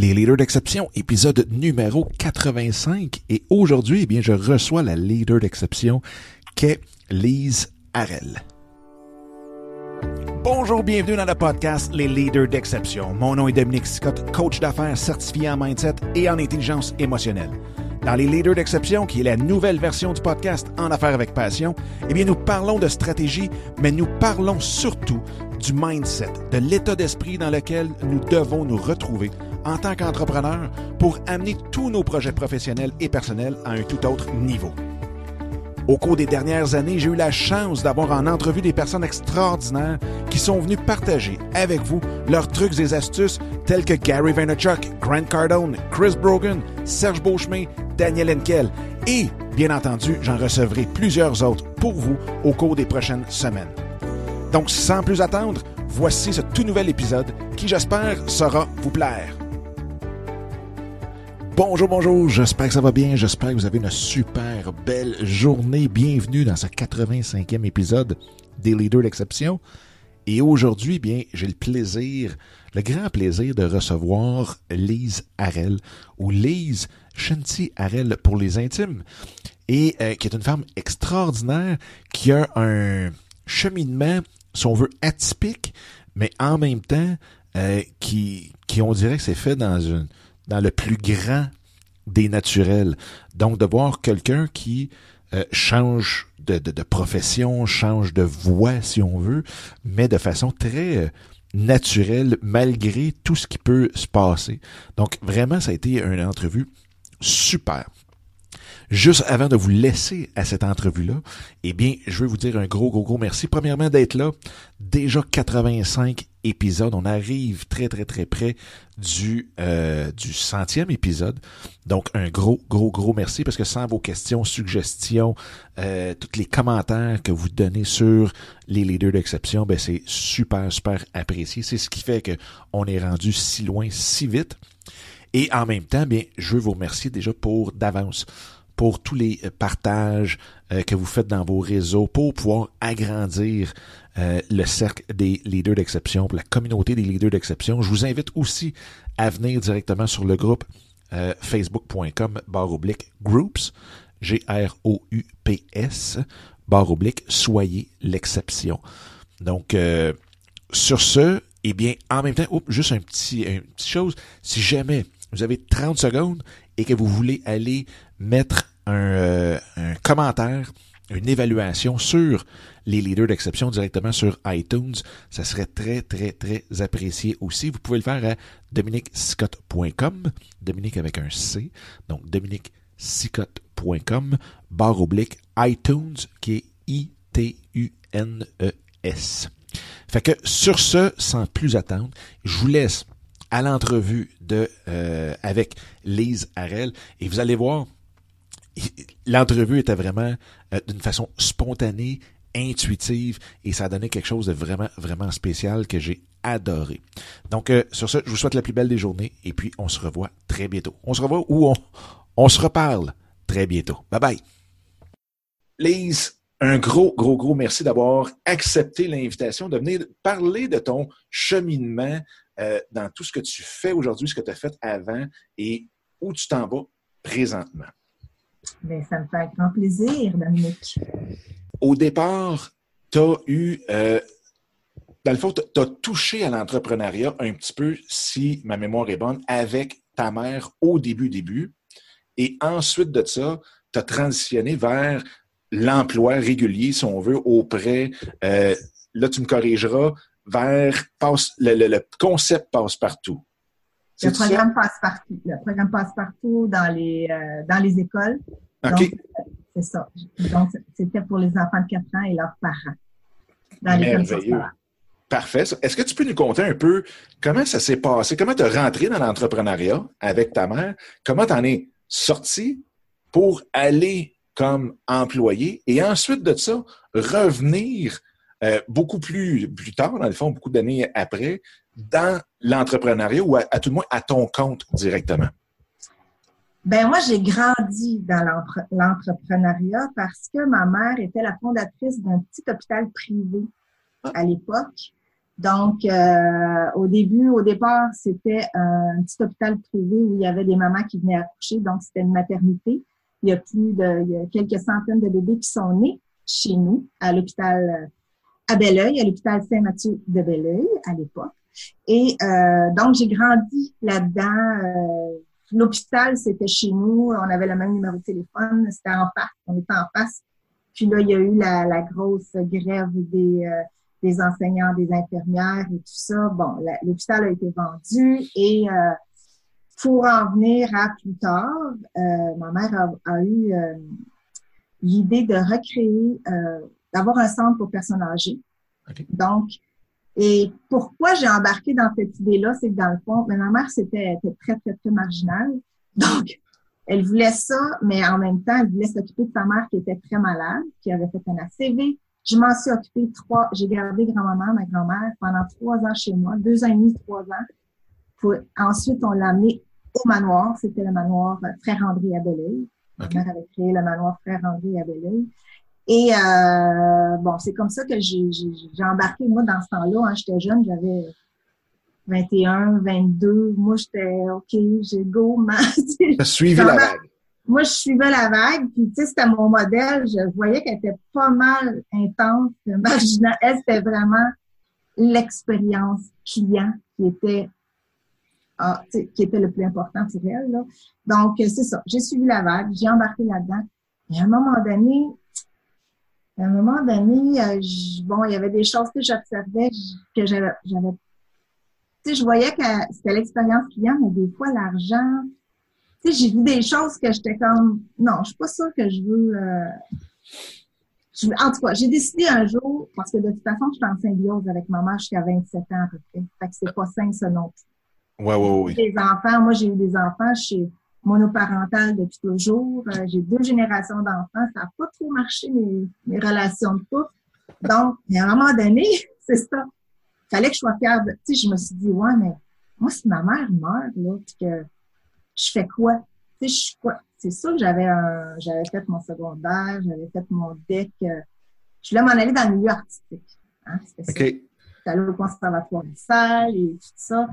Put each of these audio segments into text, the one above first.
Les leaders d'exception, épisode numéro 85. Et aujourd'hui, eh bien, je reçois la leader d'exception qu'est Lise Harel. Bonjour, bienvenue dans le podcast Les leaders d'exception. Mon nom est Dominique Scott, coach d'affaires certifié en mindset et en intelligence émotionnelle. Dans les leaders d'exception, qui est la nouvelle version du podcast En affaires avec passion, eh bien, nous parlons de stratégie, mais nous parlons surtout du mindset, de l'état d'esprit dans lequel nous devons nous retrouver en tant qu'entrepreneur pour amener tous nos projets professionnels et personnels à un tout autre niveau. Au cours des dernières années, j'ai eu la chance d'avoir en entrevue des personnes extraordinaires qui sont venues partager avec vous leurs trucs et astuces tels que Gary Vaynerchuk, Grant Cardone, Chris Brogan, Serge Beauchemin, Daniel Henkel et, bien entendu, j'en recevrai plusieurs autres pour vous au cours des prochaines semaines. Donc, sans plus attendre, voici ce tout nouvel épisode qui, j'espère, saura vous plaire. Bonjour, bonjour, j'espère que ça va bien, j'espère que vous avez une super belle journée. Bienvenue dans ce 85e épisode des Leaders d'exception. Et aujourd'hui, bien, j'ai le plaisir, le grand plaisir de recevoir Lise Harel, ou Lise Shanti Harel pour les intimes, et euh, qui est une femme extraordinaire, qui a un cheminement, si on veut, atypique, mais en même temps, euh, qui, qui on dirait que c'est fait dans une dans le plus grand des naturels. Donc, de voir quelqu'un qui euh, change de, de, profession, change de voix, si on veut, mais de façon très euh, naturelle, malgré tout ce qui peut se passer. Donc, vraiment, ça a été une entrevue super. Juste avant de vous laisser à cette entrevue-là, eh bien, je veux vous dire un gros, gros, gros merci. Premièrement, d'être là. Déjà 85 épisodes. On arrive très, très, très près du, euh, du centième épisode. Donc, un gros, gros, gros merci parce que sans vos questions, suggestions, euh, tous les commentaires que vous donnez sur les leaders d'exception, ben, c'est super, super apprécié. C'est ce qui fait que on est rendu si loin, si vite. Et en même temps, bien, je veux vous remercier déjà pour d'avance pour tous les euh, partages euh, que vous faites dans vos réseaux pour pouvoir agrandir euh, le cercle des leaders d'exception, la communauté des leaders d'exception. Je vous invite aussi à venir directement sur le groupe facebook.com barre oblique groups, G-R-O-U-P-S, barre oblique, soyez l'exception. Donc, sur ce, eh bien, en même temps, juste un petit, une petite chose, si jamais vous avez 30 secondes et que vous voulez aller mettre euh, un, commentaire, une évaluation sur les leaders d'exception directement sur iTunes, ça serait très, très, très apprécié aussi. Vous pouvez le faire à dominicscott.com, Dominique avec un C, donc dominicscott.com, barre oblique iTunes, qui est I-T-U-N-E-S. Fait que sur ce, sans plus attendre, je vous laisse à l'entrevue de euh, avec Lise Harel et vous allez voir l'entrevue était vraiment euh, d'une façon spontanée, intuitive et ça a donné quelque chose de vraiment vraiment spécial que j'ai adoré. Donc euh, sur ce, je vous souhaite la plus belle des journées et puis on se revoit très bientôt. On se revoit ou on on se reparle très bientôt. Bye bye. Lise, un gros, gros, gros merci d'avoir accepté l'invitation de venir parler de ton cheminement euh, dans tout ce que tu fais aujourd'hui, ce que tu as fait avant et où tu t'en vas présentement. Bien, ça me fait grand plaisir, Dominique. Au départ, tu as eu, euh, dans le fond, tu as touché à l'entrepreneuriat un petit peu, si ma mémoire est bonne, avec ta mère au début, début. Et ensuite de ça, tu as transitionné vers l'emploi régulier, si on veut, auprès, euh, là tu me corrigeras, vers passe, le, concept passe partout. Le programme passe partout. Le programme passe partout dans les, euh, dans les écoles. OK. C'est ça. Donc, c'était pour les enfants de 4 ans et leurs parents. Dans Merveilleux. Parfait. Est-ce que tu peux nous conter un peu comment ça s'est passé? Comment tu es rentré dans l'entrepreneuriat avec ta mère? Comment tu en es sorti pour aller comme employé et ensuite de ça, revenir euh, beaucoup plus, plus tard, dans le fond, beaucoup d'années après, dans l'entrepreneuriat ou à, tout le moins à ton compte directement? Ben moi, j'ai grandi dans l'entrepreneuriat parce que ma mère était la fondatrice d'un petit hôpital privé à l'époque. Donc, euh, au début, au départ, c'était un petit hôpital privé où il y avait des mamans qui venaient accoucher. Donc, c'était une maternité. Il y a plus de, il y a quelques centaines de bébés qui sont nés chez nous, à l'hôpital à Belleuil, à l'hôpital Saint-Mathieu de Belleuil à l'époque. Et euh, donc, j'ai grandi là-dedans. Euh, l'hôpital, c'était chez nous. On avait le même numéro de téléphone. C'était en face. On était en face. Puis là, il y a eu la, la grosse grève des, euh, des enseignants, des infirmières et tout ça. Bon, l'hôpital a été vendu et pour en venir à plus tard, ma mère a, eu l'idée de recréer, d'avoir un centre pour personnes âgées. Donc, et pourquoi j'ai embarqué dans cette idée-là, c'est que dans le fond, mais ma mère, c'était très, très, très marginale. Donc, elle voulait ça, mais en même temps, elle voulait s'occuper de sa mère qui était très malade, qui avait fait un ACV. Je m'en suis occupée trois, j'ai gardé grand-maman, ma grand-mère, pendant trois ans chez moi, deux ans et demi, trois ans. ensuite, on l'a amené au manoir. C'était le manoir Frère André à Belleuil. Ma mère avait créé le manoir Frère André à Belleuil. Et euh, bon, c'est comme ça que j'ai embarqué, moi, dans ce temps-là. Hein, j'étais jeune, j'avais 21, 22. Moi, j'étais OK, j'ai go, man. Tu suivi la vague. Moi, je suivais la vague, puis tu sais, c'était mon modèle. Je voyais qu'elle était pas mal intense, marginale. Elle, c'était vraiment l'expérience client qui était ah, qui était le plus important pour elle. Là. Donc, c'est ça. J'ai suivi la vague, j'ai embarqué là-dedans. Et à un moment donné, à un moment donné, euh, bon, il y avait des choses que j'observais que j'avais, tu sais, je voyais que c'était l'expérience client, mais des fois l'argent, tu sais, j'ai vu des choses que j'étais comme, non, je suis pas sûre que je veux. Euh, en tout cas, j'ai décidé un jour, parce que de toute façon, je suis en symbiose avec ma mère jusqu'à 27 ans à peu près. Fait que c'est pas sain, ça non plus. Ouais, ouais, ouais. Les enfants, moi, j'ai eu des enfants chez monoparentale depuis toujours. Euh, j'ai deux générations d'enfants. Ça n'a pas trop marché, mes, mes relations de couple. Donc, à un moment donné, c'est ça. Il fallait que je sois fière de... Tu sais, je me suis dit, ouais, mais moi, si ma mère meurt, là, puis que je fais quoi? Tu sais, je suis quoi? C'est sûr que j'avais un, j'avais fait mon secondaire, j'avais fait mon deck. Euh, je voulais m'en aller dans le milieu artistique. Hein, C'était au conservatoire de salle et tout ça.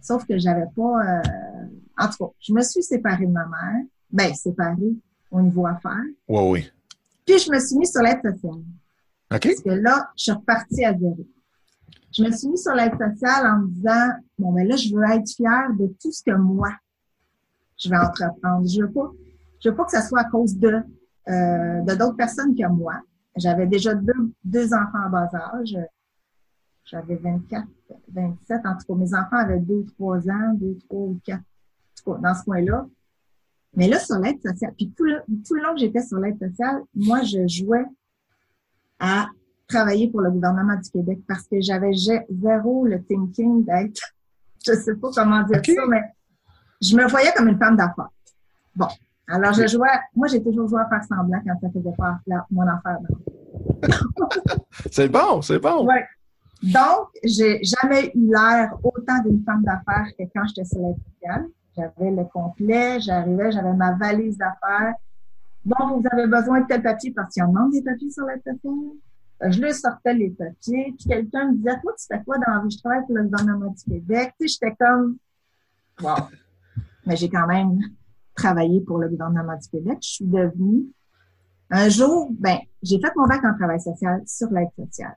Sauf que j'avais pas. Euh... En tout cas, je me suis séparée de ma mère. Ben, séparée au niveau affaires. Oui, oui. Puis je me suis mis sur l'aide sociale. OK. Parce que là, je suis repartie à zéro. Je me suis mis sur l'aide sociale en me disant Bon, ben là, je veux être fière de tout ce que moi, je vais entreprendre. Je veux pas, je veux pas que ça soit à cause de, euh, de d'autres personnes que moi. J'avais déjà deux, deux enfants en bas âge. J'avais 24, 27. En tout cas, mes enfants avaient 2, 3 ans, 2, 3 ou 4, dans ce coin-là. Mais là, sur l'aide sociale, puis tout le, tout le long que j'étais sur l'aide sociale, moi, je jouais à travailler pour le gouvernement du Québec parce que j'avais zéro le thinking d'être, je sais pas comment dire ça, mais je me voyais comme une femme d'affaires. Bon. Alors, je jouais, moi, j'ai toujours joué à faire semblant quand ça faisait pas mon affaire. c'est bon, c'est bon. Ouais. Donc, j'ai jamais eu l'air autant d'une femme d'affaires que quand j'étais sur l'aide sociale. J'avais le complet, j'arrivais, j'avais ma valise d'affaires. Bon, vous avez besoin de tel papier parce qu'il y en manque des papiers sur l'aide sociale. Euh, je lui sortais les papiers, puis quelqu'un me disait, toi, tu fais quoi dans la vie? Je travaille pour le gouvernement du Québec. Tu sais, j'étais comme, wow. Mais j'ai quand même travaillé pour le gouvernement du Québec. Je suis devenue un jour, ben, j'ai fait mon bac en travail social sur l'aide sociale.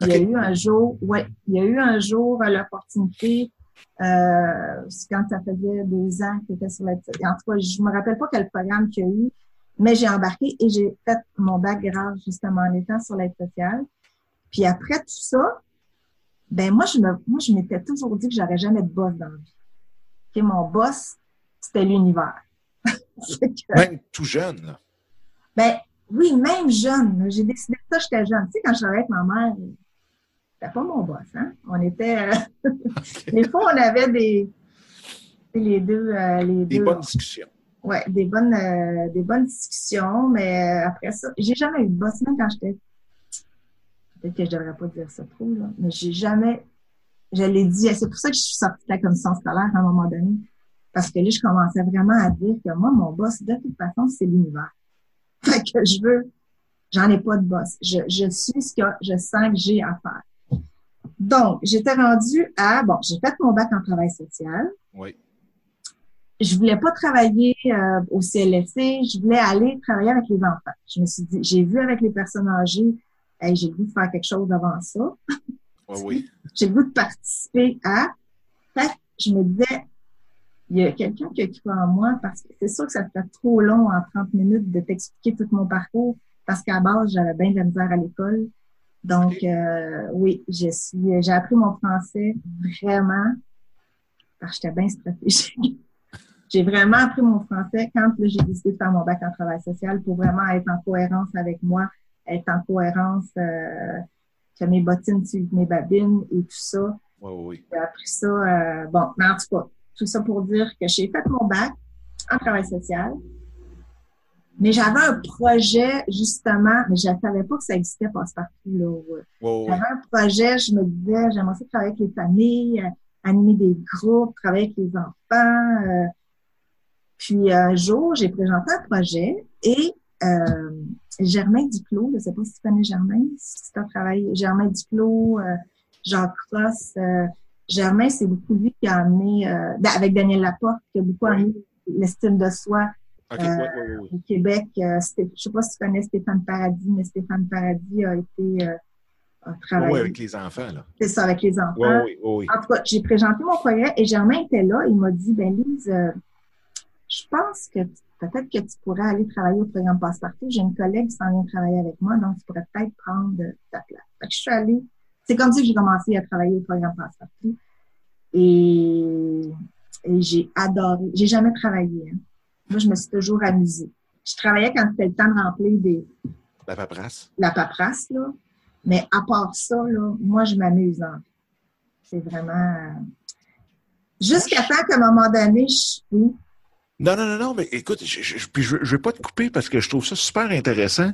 Il y a eu un jour, ouais, il y a eu un jour l'opportunité, euh, quand ça faisait deux ans que j'étais sur l'aide sociale. En tout cas, je me rappelle pas quel programme qu'il y a eu, mais j'ai embarqué et j'ai fait mon bac grave justement en étant sur l'aide sociale. Puis après tout ça, ben moi je me, moi je m'étais toujours dit que j'aurais jamais de boss dans la vie. Mon boss, c'était l'univers. Même tout jeune. Ben, oui, même jeune. J'ai décidé ça, j'étais jeune. Tu sais, quand je travaillais avec ma mère, c'était pas mon boss, hein? On était... Euh, des fois, on avait des... Les deux... Euh, les des bonnes discussions. Oui, des bonnes, euh, des bonnes discussions, mais après ça, j'ai jamais eu de boss, même quand j'étais... Peut-être que je devrais pas dire ça trop, là, mais j'ai jamais... Je l'ai dit, c'est pour ça que je suis sortie de la commission scolaire à un moment donné, parce que là, je commençais vraiment à dire que moi, mon boss, de toute façon, c'est l'univers. Fait que je veux, j'en ai pas de boss. Je, je suis ce que je sens que j'ai à faire. Donc, j'étais rendue à, bon, j'ai fait mon bac en travail social. Oui. Je voulais pas travailler euh, au CLSC, je voulais aller travailler avec les enfants. Je me suis dit, j'ai vu avec les personnes âgées, hey, j'ai le goût de faire quelque chose avant ça. Oui, oui. j'ai le goût de participer à. Fait je me disais, il y a quelqu'un qui a cru en moi parce que c'est sûr que ça fait trop long en 30 minutes de t'expliquer tout mon parcours parce qu'à base, j'avais bien de la misère à l'école. Donc, euh, oui, je suis, j'ai appris mon français vraiment parce que j'étais bien stratégique. j'ai vraiment appris mon français quand j'ai décidé de faire mon bac en travail social pour vraiment être en cohérence avec moi, être en cohérence, euh, que mes bottines suivent mes babines et tout ça. Oui, oui. J'ai appris ça, euh, bon, mais en tout cas, tout ça pour dire que j'ai fait mon bac en travail social. Mais j'avais un projet, justement, mais je ne savais pas que ça existait passe-partout. Là. J'avais un projet, je me disais, j'aimerais travailler avec les familles, euh, animer des groupes, travailler avec les enfants. Euh. puis un jour, j'ai présenté un projet et euh, Germain Duclos, je ne sais pas si tu connais Germain, si tu as travaillé, Germain Duclos, euh, Jacques Cross, euh, Germain, c'est beaucoup lui qui a amené, euh, avec Daniel Laporte, qui a beaucoup amené l'estime de soi euh, au Québec. Euh, je ne sais pas si tu connais Stéphane Paradis, mais Stéphane Paradis a été a travaillé. Oui, avec les enfants, là. C'est ça, avec les enfants. Oui, oui, En tout cas, j'ai présenté mon projet et Germain était là. Il m'a dit, ben Lise, je pense que peut-être que tu pourrais aller travailler au programme Passepartout. J'ai une collègue qui s'en vient travailler avec moi, donc tu pourrais peut-être prendre ta place. Fait que je suis allée c'est comme ça que j'ai commencé à travailler au programme Passepartout. Et, et j'ai adoré. J'ai jamais travaillé. Hein. Moi, je me suis toujours amusée. Je travaillais quand c'était le temps de remplir des. La paperasse? La paperasse, là. Mais à part ça, là, moi, je m'amuse. C'est vraiment. Jusqu'à temps qu'à un moment donné, je. Oui. Non, non, non, non, mais écoute, je, je, je, je vais pas te couper parce que je trouve ça super intéressant.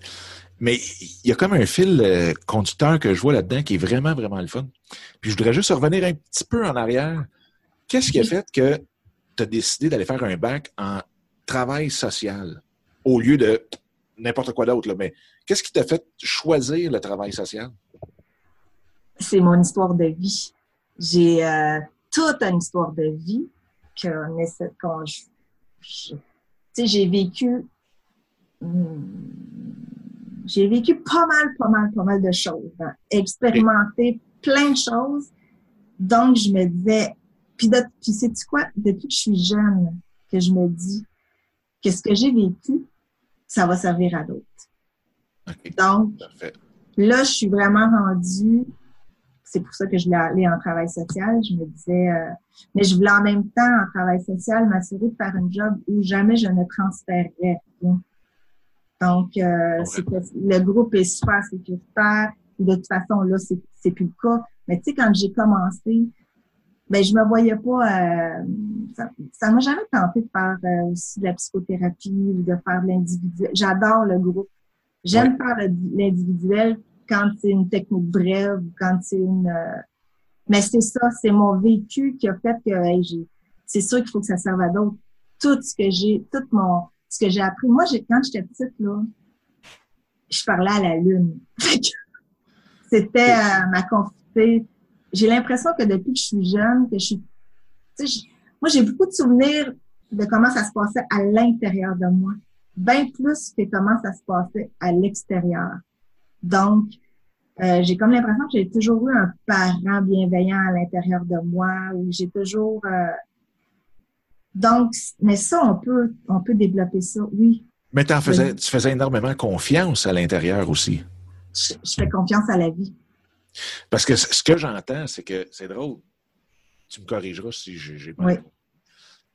Mais il y a comme un fil euh, conducteur que je vois là-dedans qui est vraiment, vraiment le fun. Puis je voudrais juste revenir un petit peu en arrière. Qu'est-ce qui a fait que tu as décidé d'aller faire un bac en travail social au lieu de n'importe quoi d'autre? Mais qu'est-ce qui t'a fait choisir le travail social? C'est mon histoire de vie. J'ai euh, toute une histoire de vie que quand je, j'ai vécu hmm, j'ai vécu pas mal, pas mal, pas mal de choses, hein. expérimenté plein de choses. Donc, je me disais, puis, puis sais-tu quoi? Depuis que je suis jeune, que je me dis que ce que j'ai vécu, ça va servir à d'autres. Donc, là, je suis vraiment rendue, c'est pour ça que je voulais aller en travail social. Je me disais, euh, mais je voulais en même temps, en travail social, m'assurer de faire un job où jamais je ne transférerais rien. Donc, euh, le groupe est super sécuritaire. De toute façon, là, c'est plus le cas. Mais tu sais, quand j'ai commencé, ben je me voyais pas. Euh, ça m'a jamais tenté de faire euh, aussi de la psychothérapie ou de faire de l'individuel. J'adore le groupe. J'aime faire l'individuel quand c'est une technique brève ou quand c'est une. Euh, mais c'est ça, c'est mon vécu qui a fait que j'ai. C'est sûr qu'il faut que ça serve à d'autres. Tout ce que j'ai, tout mon ce que j'ai appris. Moi, quand j'étais petite, là, je parlais à la lune. C'était euh, ma confité. J'ai l'impression que depuis que je suis jeune, que je suis. moi, j'ai beaucoup de souvenirs de comment ça se passait à l'intérieur de moi. Bien plus que comment ça se passait à l'extérieur. Donc, euh, j'ai comme l'impression que j'ai toujours eu un parent bienveillant à l'intérieur de moi, où j'ai toujours euh, donc, mais ça, on peut, on peut développer ça, oui. Mais en faisais, tu faisais énormément confiance à l'intérieur aussi. Je, fais confiance à la vie. Parce que ce que j'entends, c'est que c'est drôle. Tu me corrigeras si j'ai pas. Oui.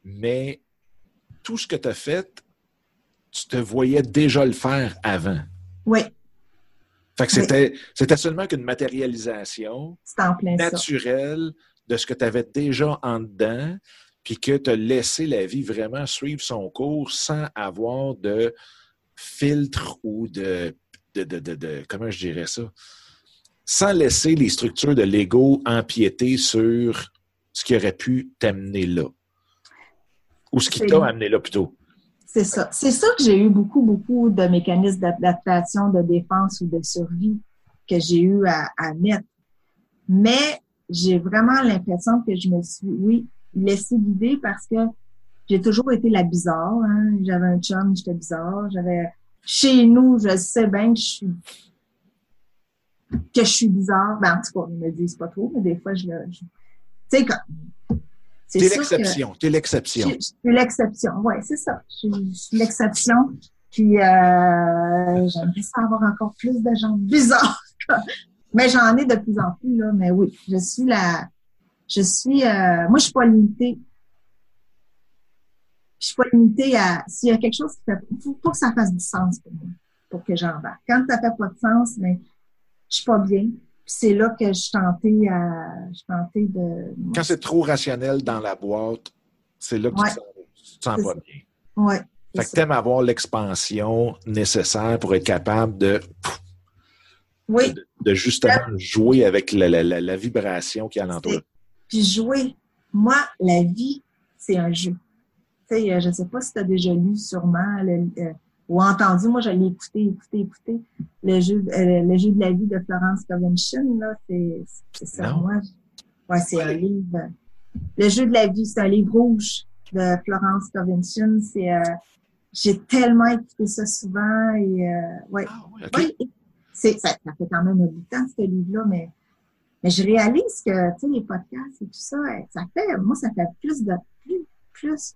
Mais tout ce que tu as fait, tu te voyais déjà le faire avant. Oui. Fait que c'était, c'était seulement qu'une matérialisation naturelle de ce que tu avais déjà en dedans puis que tu as laissé la vie vraiment suivre son cours sans avoir de filtre ou de, de, de, de, comment je dirais ça, sans laisser les structures de l'ego empiéter sur ce qui aurait pu t'amener là. Ou ce qui t'a amené là plutôt. C'est ça. C'est ça que j'ai eu beaucoup, beaucoup de mécanismes d'adaptation, de défense ou de survie que j'ai eu à, à mettre. Mais j'ai vraiment l'impression que je me suis, oui, laissée guider parce que j'ai toujours été la bizarre. Hein. J'avais un chum, j'étais bizarre. J'avais chez nous, je sais bien que je suis que je suis bizarre. Ben, en tout cas, ils me disent pas trop, mais des fois, je le. Tu sais, comme. T'es l'exception. T'es l'exception. Suis l'exception. Oui, c'est ça. Je suis l'exception. Puis, euh, j'aimerais ça avoir encore plus de gens bizarres. mais j'en ai de plus en plus, là. Mais oui, je suis la. Je suis. Euh, moi, je suis pas limitée. Je suis pas limitée à. S'il y a quelque chose qui fait. Faut, faut que ça fasse du sens pour moi, pour que j'embarque. Quand ça fait pas de sens, mais je suis pas bien. c'est là que je tentais à, je tentais de. Quand c'est trop rationnel dans la boîte, c'est là que tu, te sens, pas bien. Oui. Fait que t'aimes avoir l'expansion nécessaire pour être capable de. Oui. De, justement jouer avec la, la, la, vibration qui est alentour. Puis jouer. Moi, la vie, c'est un jeu. Tu sais, je sais pas si tu as déjà lu sûrement le, euh, ou entendu, moi je l'ai écouté, écouté, écouté, le jeu, euh, le jeu de la vie de Florence Covention, là, c'est, ça, moi. Ouais, c'est un livre. Le jeu de la vie, c'est un livre rouge de Florence Covention. C'est, euh, j'ai tellement écouté ça souvent et, euh, ouais. Ah, c'est, ça, ça, fait quand même un bout de temps, ce livre-là, mais, mais je réalise que, tu sais, les podcasts et tout ça, ça fait, moi, ça fait plus de, plus, plus,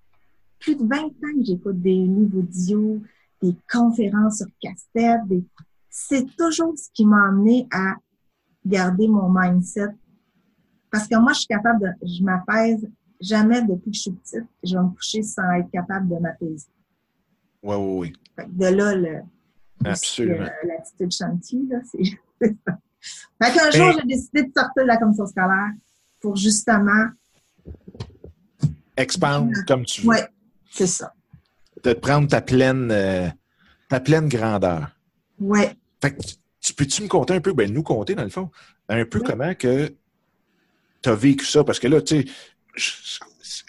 plus de 20 ans que j'écoute des livres audio, des conférences sur cassette. Des... C'est toujours ce qui m'a amené à garder mon mindset. Parce que moi, je suis capable de, je m'apaise jamais depuis que je suis petite. Je vais me coucher sans être capable de m'apaiser. Oui, oui, oui. De là, le, Absolument. l'attitude chantier, là, c'est Fait qu'un jour, j'ai décidé de sortir de la commission scolaire pour justement expandre comme tu veux. Oui, c'est ça de prendre ta pleine, euh, ta pleine grandeur. Ouais. Fait que, tu peux-tu me conter un peu, ben nous compter dans le fond, un peu comment que tu as vécu ça? Parce que là, tu sais,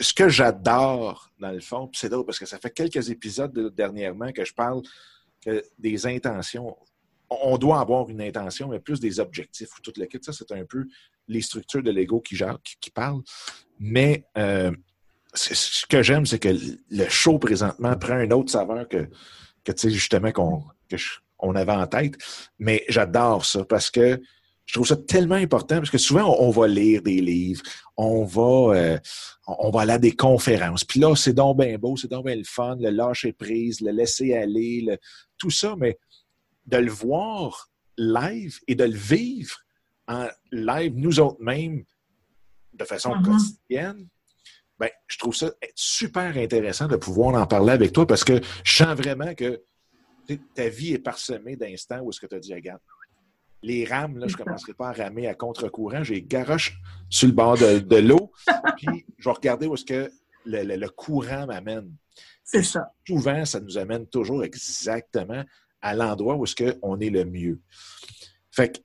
ce que j'adore dans le fond, c'est drôle parce que ça fait quelques épisodes dernièrement que je parle que des intentions. On doit avoir une intention, mais plus des objectifs ou tout le kit. Ça, c'est un peu les structures de l'ego qui, qui, qui parlent. Mais euh, ce que j'aime, c'est que le show présentement prend une autre saveur que, que tu sais, justement, qu'on on avait en tête. Mais j'adore ça parce que je trouve ça tellement important parce que souvent, on, va lire des livres, on va, euh, on va aller à des conférences. Puis là, c'est donc bien beau, c'est donc bien le fun, le lâcher prise, le laisser aller, tout ça, mais de le voir live et de le vivre en live, nous autres mêmes, de façon mm-hmm. quotidienne, ben, je trouve ça super intéressant de pouvoir en parler avec toi parce que je sens vraiment que ta vie est parsemée d'instants où est-ce que tu as dit, regarde, les rames, là, je ne commencerai pas à ramer à contre-courant, j'ai garoche sur le bord de, l'eau, puis je vais regarder où est-ce que le, courant m'amène. C'est ça. Souvent, ça nous amène toujours exactement à l'endroit où est-ce qu'on est le mieux. Fait que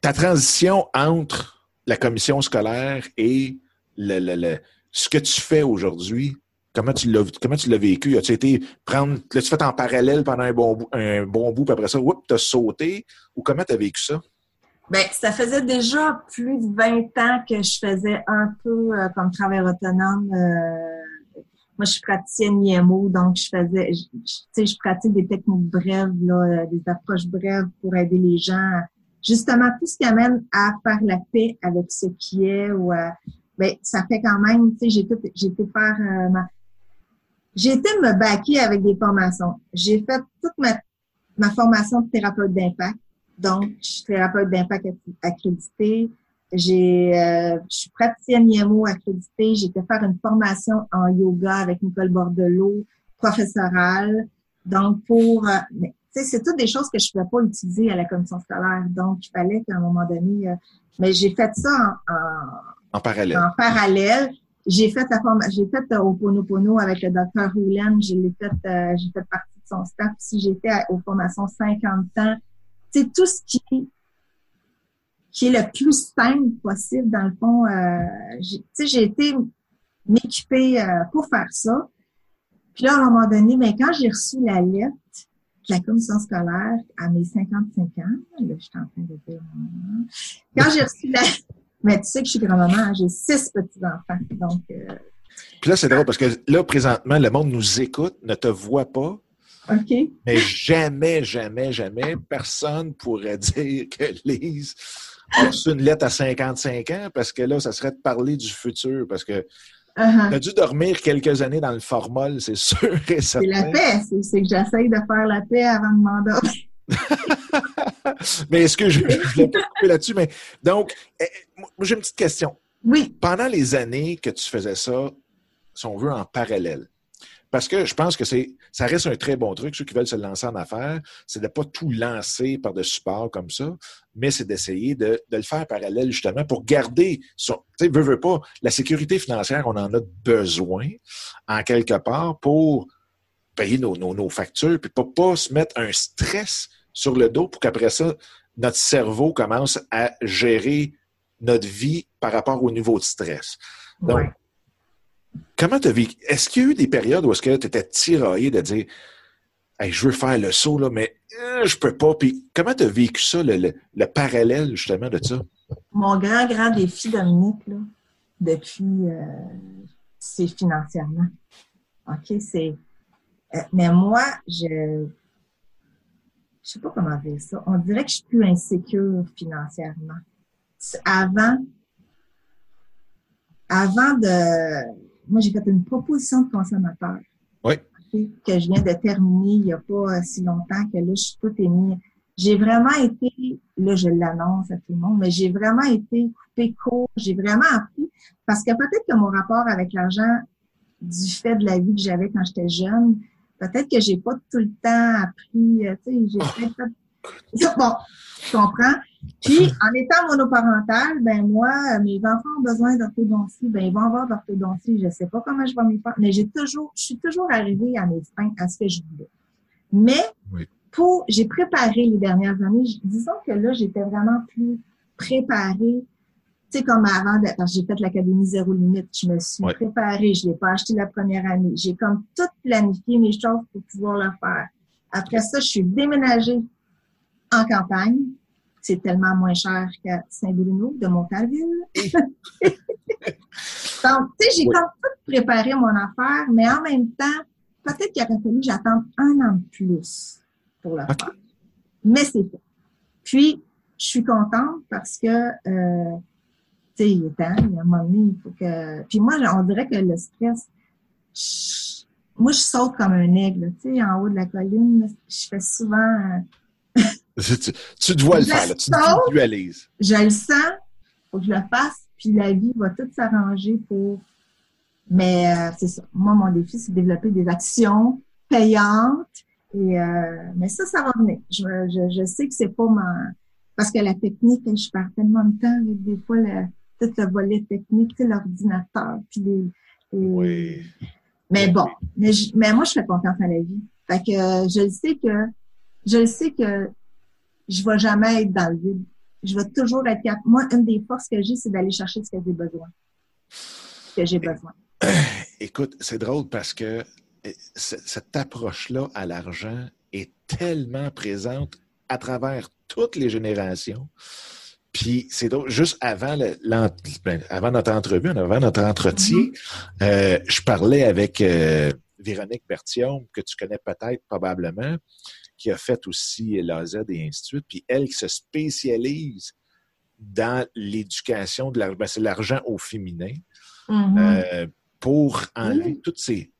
ta transition entre la commission scolaire et le, ce que tu fais aujourd'hui, comment tu l'as comment tu l'as vécu? Été prendre. L'as-tu fait en parallèle pendant un bon bout, un bon bout, puis après ça, tu as sauté? Ou comment tu as vécu ça? Bien, ça faisait déjà plus de 20 ans que je faisais un peu euh, comme travail autonome. Euh, moi, je suis praticienne IMO, donc je faisais, tu sais, je pratique des techniques brèves, là, euh, des approches brèves pour aider les gens. Justement, tout ce qui amène à faire la paix avec ce qui est ou à, ben ça fait quand même, tu sais, j'ai tout, j'ai été faire euh, ma, j'ai été me baquer avec des formations. J'ai fait toute ma, ma formation de thérapeute d'impact. Donc, je suis thérapeute d'impact accrédité. J'ai, euh, je suis praticienne IMO accréditée. J'ai été faire une formation en yoga avec Nicole Bordelot, professorale. Donc, pour, euh, tu sais, c'est toutes des choses que je ne pouvais pas utiliser à la commission scolaire. Donc, il fallait qu'à un moment donné, mais j'ai fait ça en, en en parallèle. En parallèle. J'ai fait la j'ai fait euh, au Ponopono avec le docteur Roulen, j'ai fait, euh, j'ai fait partie de son staff. Si j'étais aux formations 50 ans, c'est tout ce qui, qui est le plus simple possible dans le fond. Euh, j'ai été m'équiper pour faire ça. Puis là, à un moment donné, mais quand j'ai reçu la lettre la commission scolaire à mes 55 ans. Là, je suis en train de dire. Quand j'ai reçu la. Mais tu sais que je suis grand-maman, hein, j'ai six petits-enfants. Donc. Euh... Puis là, c'est drôle parce que là, présentement, le monde nous écoute, ne te voit pas. OK. Mais jamais, jamais, jamais, personne pourrait dire que Lise a reçu une lettre à 55 ans parce que là, ça serait de parler du futur. Parce que Uh-huh. Tu as dû dormir quelques années dans le formol, c'est sûr et certain. C'est la paix, c'est que j'essaye de faire la paix avant de m'endormir. mais est-ce que je, je voulais pas couper là-dessus? Mais donc, eh, j'ai une petite question. Oui. Pendant les années que tu faisais ça, si on veut, en parallèle, parce que je pense que c'est, ça reste un très bon truc, ceux qui veulent se lancer en affaires, c'est de ne pas tout lancer par de support comme ça, mais c'est d'essayer de, le faire parallèle justement pour garder son, tu sais, veux, veux pas, la sécurité financière, on en a besoin en quelque part pour payer nos, nos, factures, puis pas, pas se mettre un stress sur le dos pour qu'après ça, notre cerveau commence à gérer notre vie par rapport au niveau de stress. Donc, Comment tu as vécu? Est-ce qu'il y a eu des périodes où est-ce que tu étais tiraillé de dire je veux faire le saut, là, mais euh, je peux pas? Puis comment tu as vécu ça, le, parallèle justement de ça? Mon grand, grand défi, Dominique, là, depuis, euh, c'est financièrement. OK, c'est. Euh, mais moi, je. Je sais pas comment dire ça. On dirait que je suis plus insécure financièrement. Avant, avant de moi, j'ai fait une proposition de consommateur. Oui. Que je viens de terminer il n'y a pas si longtemps, que là, je suis tout émise. J'ai vraiment été, là, je l'annonce à tout le monde, mais j'ai vraiment été coupé court. J'ai vraiment appris. Parce que peut-être que mon rapport avec l'argent, du fait de la vie que j'avais quand j'étais jeune, peut-être que j'ai pas tout le temps appris, euh, tu sais, j'ai oh. peut-être Bon, tu comprends? Puis, en étant monoparental, ben moi, mes enfants ont besoin d'orthodontie, ben ils vont avoir d'orthodontie. Je sais pas comment je vais m'y faire, mais j'ai toujours, je suis toujours arrivée à mes fins, à ce que je voulais. Mais, pour, j'ai préparé les dernières années. Disons que là, j'étais vraiment plus préparée. Tu sais, comme avant, parce que j'ai fait l'Académie Zéro Limite, je me suis préparée, je l'ai pas acheté la première année. J'ai comme tout planifié mes choses pour pouvoir le faire. Après ça, je suis déménagée en campagne. C'est tellement moins cher qu'à Saint-Bruno de Montalville. Donc, tu sais, j'ai comme tout préparé mon affaire, mais en même temps, peut-être qu'il aurait fallu que j'attende un an de plus pour le faire. Mais c'est fait. Puis, je suis contente parce que, euh, tu sais, il est temps, il y a un moment donné, il faut que... Puis moi, on dirait que le stress, moi, je saute comme un aigle, tu sais, en haut de la colline, je fais souvent tu, tu, dois le faire, tu te visualises. Je le sens, faut que je le fasse, puis la vie va tout s'arranger pour. Mais euh, c'est ça. Moi, mon défi, c'est de développer des actions payantes. Et, euh, mais ça, ça va venir. Je, je, je sais que c'est pas ma. Parce que la technique, je perds tellement de temps avec des fois le, tout le volet technique, l'ordinateur, puis les, Oui. Mais bon, mais, mais moi, je fais confiance à la vie. Fait que je sais que je sais que je vais jamais être dans le vide. Je vais toujours être capable. Moi, une des forces que j'ai, c'est d'aller chercher ce que j'ai besoin. Ce que j'ai besoin. Écoute, c'est drôle parce que eh, cette approche-là à l'argent est tellement présente à travers toutes les générations. Puis c'est juste avant, le, ben, avant notre entrevue, avant notre entretien, mm-hmm. euh, je parlais avec euh, Véronique Berthiaume, que tu connais peut-être probablement, qui a fait aussi l'AZ et ainsi de suite. Puis elle qui se spécialise dans l'éducation de l'argent, ben, c'est l'argent au féminin, mm-hmm. euh, pour enlever toutes ces,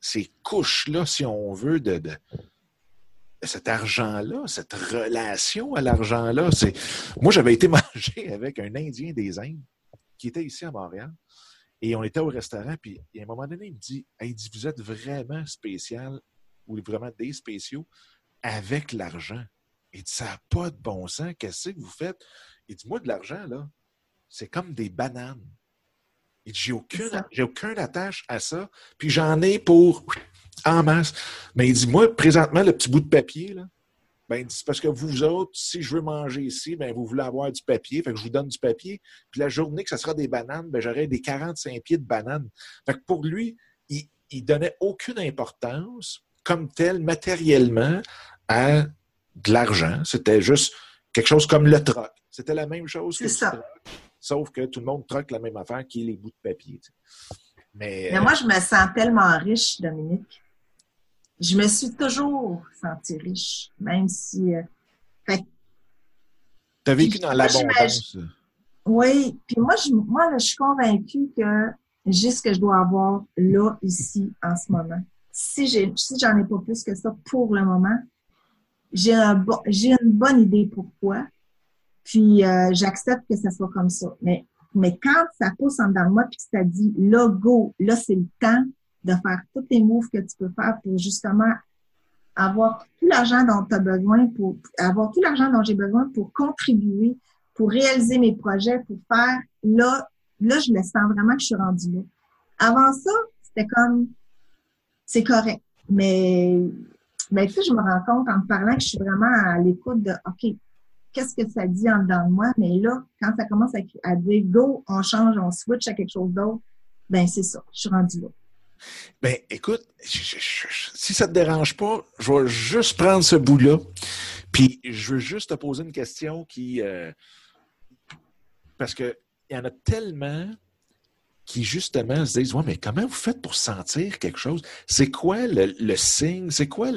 couches-là, si on veut, de, cet argent-là, cette relation à l'argent-là. Moi, j'avais été manger avec un Indien des Indes qui était ici à Montréal. Et on était au restaurant, puis à un moment donné, il me dit Hey, dit, vous êtes vraiment spécial ou vraiment des spéciaux avec l'argent. Il dit, ça n'a pas de bon sens. Qu'est-ce que vous faites? Il dit, moi, de l'argent, là, c'est comme des bananes. Il dit, j'ai aucune, j'ai aucune attache à ça. Puis j'en ai pour en masse. Mais il dit, moi, présentement, le petit bout de papier, là, ben, c'est parce que vous autres, si je veux manger ici, ben, vous voulez avoir du papier, fait que je vous donne du papier. Puis la journée que ça sera des bananes, ben, j'aurai des 45 pieds de bananes. Fait que pour lui, il, il donnait aucune importance comme tel matériellement à de l'argent. C'était juste quelque chose comme le troc. C'était la même chose que ça. le troc, sauf que tout le monde troque la même affaire qui est les bouts de papier. Mais, Mais moi, je me sens tellement riche, Dominique. Je me suis toujours sentie riche, même si. Euh, tu as vécu dans l'abondance. Oui, puis moi, je, moi je suis convaincue que j'ai ce que je dois avoir là, ici, en ce moment. Si j'ai, si j'en ai pas plus que ça pour le moment, j'ai un bon, j'ai une bonne idée pourquoi. Puis euh, j'accepte que ça soit comme ça. Mais, mais quand ça pousse en dedans de moi puis que ça dit là, go, là, c'est le temps de faire tous les moves que tu peux faire pour justement avoir tout l'argent dont tu as besoin pour avoir tout l'argent dont j'ai besoin pour contribuer, pour réaliser mes projets, pour faire là, là, je le sens vraiment que je suis rendue là. Avant ça, c'était comme c'est correct. Mais mais tu sais, je me rends compte en me parlant que je suis vraiment à l'écoute de OK, qu'est-ce que ça dit en dedans de moi? Mais là, quand ça commence à, dire go, on change, on switch à quelque chose d'autre, ben c'est ça, je suis rendue là. Ben, écoute, si ça te dérange pas, je vais juste prendre ce bout-là. Puis, je veux juste te poser une question qui. Euh, parce qu'il y en a tellement qui, justement, se disent Ouais, mais comment vous faites pour sentir quelque chose? C'est quoi le, signe? C'est quoi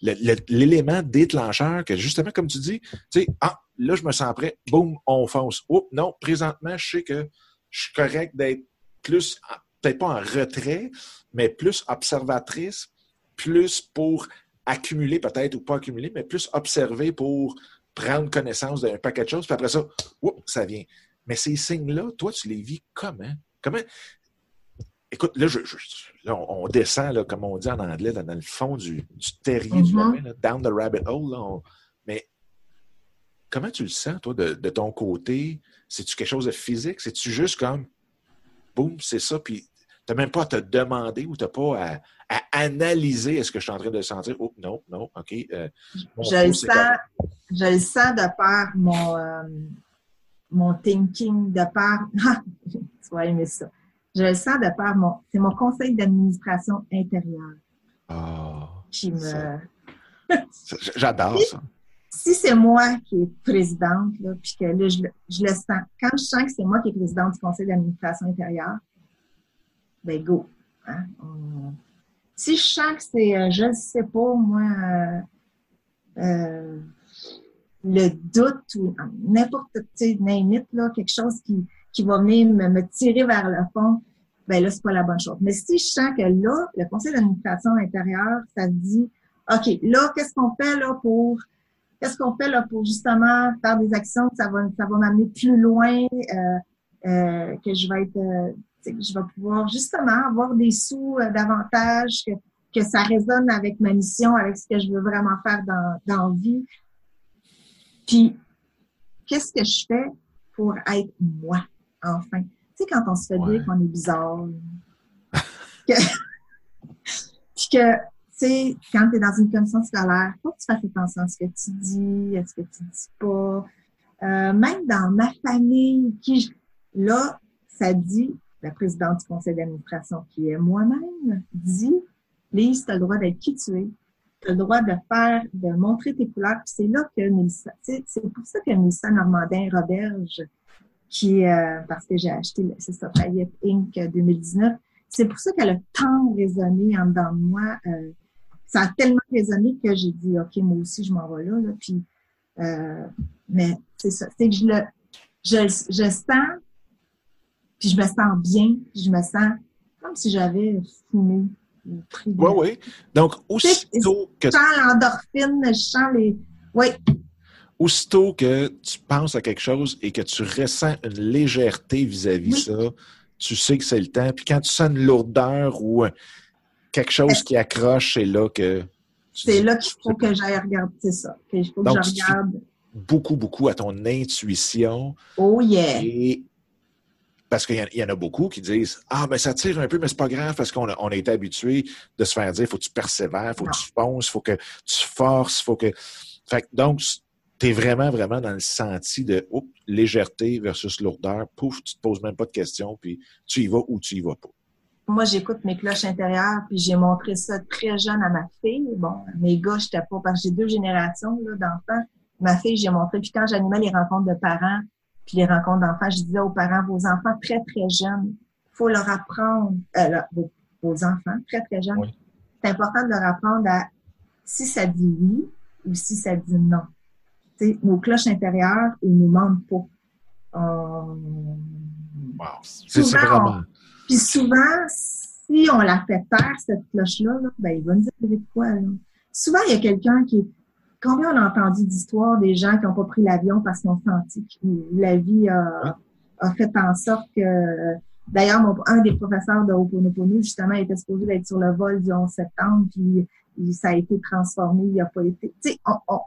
l'élément déclencheur que, justement, comme tu dis, tu sais, ah, là, je me sens prêt, boum, on fonce. Oups, non, présentement, je sais que je suis correct d'être plus peut-être pas en retrait, mais plus observatrice, plus pour accumuler peut-être ou pas accumuler, mais plus observer pour prendre connaissance d'un paquet de choses, puis après ça, ça vient. Mais ces signes-là, toi, tu les vis comment? Comment? Écoute, là, je, on, descend, là, comme on dit en anglais, dans le fond du, terrier du mm-hmm. down the rabbit hole. mais comment tu le sens, toi, de, de ton côté? C'est-tu quelque chose de physique? C'est-tu juste comme, boum, c'est ça, puis tu n'as même pas à te demander ou tu n'as pas à, analyser est-ce que je suis en train de sentir? Oh, non, non, OK. Euh, je, le sens, je le sens de par mon, euh, mon thinking, de par. tu vas aimer ça. Je le sens de par mon. C'est mon conseil d'administration intérieure. Oh, qui me. J'adore ça. Si c'est moi qui est présidente, là, puis que là, je, je le sens, quand je sens que c'est moi qui est présidente du conseil d'administration intérieure, ben go. Hein? Si je sens que c'est, euh, je ne sais pas, moi, euh, euh, le doute ou n'importe, tu sais, là, quelque chose qui, qui va venir me, tirer vers le fond, ben là, c'est pas la bonne chose. Mais si je sens que là, le conseil d'administration intérieure, ça dit, OK, là, qu'est-ce qu'on fait là pour qu'est-ce qu'on fait là pour justement faire des actions que ça va, ça va m'amener plus loin, euh, que je vais être que je vais pouvoir justement avoir des sous euh, davantage, que, que ça résonne avec ma mission, avec ce que je veux vraiment faire dans, dans vie. Puis, qu'est-ce que je fais pour être moi, enfin? Tu sais, quand on se fait dire qu'on est bizarre, que, puis que, tu sais, quand tu es dans une commission scolaire, faut que tu fasses attention à ce que tu dis, à ce que tu dis pas. Euh, même dans ma famille, qui, là, ça dit la présidente du conseil d'administration, qui est moi-même, dit Lise, tu as le droit d'être qui tu es. Le droit de faire, de montrer tes couleurs. C'est là que Mélissa, c'est pour ça que Mélissa Normandin Roberge, qui euh, parce que j'ai acheté, c'est ça, Fayette Inc. 2019, c'est pour ça qu'elle a tant résonné en dedans de moi. Euh, ça a tellement résonné que j'ai dit, OK, moi aussi, je m'en vais là. là. Puis, euh, mais c'est ça, c'est que je le, je, je sens puis je me sens bien, puis je me sens comme si j'avais fumé. Oui, oui. Donc, aussitôt que. Je sens l'endorphine, je sens les. Oui. Aussitôt que tu penses à quelque chose et que tu ressens une légèreté vis-à-vis de ça, tu sais que c'est le temps. Puis quand tu sens une lourdeur ou quelque chose qui accroche, c'est là que. C'est là qu'il faut que j'aille regarder ça. Il faut que je regarde. Beaucoup, beaucoup à ton intuition. Oh yeah. Et parce qu'il y, en a beaucoup qui disent Ah, mais ça tire un peu, mais c'est pas grave parce qu'on a, on été habitué de se faire dire faut que tu persévères, faut que tu fonces, faut que tu forces, faut que. Fait donc, tu es vraiment, vraiment dans le senti de légèreté versus lourdeur. Pouf, tu te poses même pas de questions, puis tu y vas ou tu y vas pas. moi, j'écoute mes cloches intérieures, puis j'ai montré ça très jeune à ma fille. Bon, mes gars, j'étais pas, parce que j'ai deux générations d'enfants. Ma fille, j'ai montré, puis quand j'animais les rencontres de parents, puis les rencontres d'enfants, je disais aux parents, vos enfants très, très jeunes, faut leur apprendre, euh, vos, enfants très, très jeunes, c'est important de leur apprendre à, si ça dit oui ou si ça dit non. sais, nos cloches intérieures, ils nous mentent pas. Wow. C'est vraiment... Puis souvent, si on la fait taire, cette cloche-là, ben, il va nous arriver de quoi? Là? Souvent, il y a quelqu'un qui... Combien on a entendu d'histoires des gens qui n'ont pas pris l'avion parce qu'ils ont senti que la vie a, a fait en sorte que... D'ailleurs, un des professeurs de Ho'oponopono, justement, était supposé être sur le vol du 11 septembre, puis, ça a été transformé, il n'a pas été... Tu sais, on,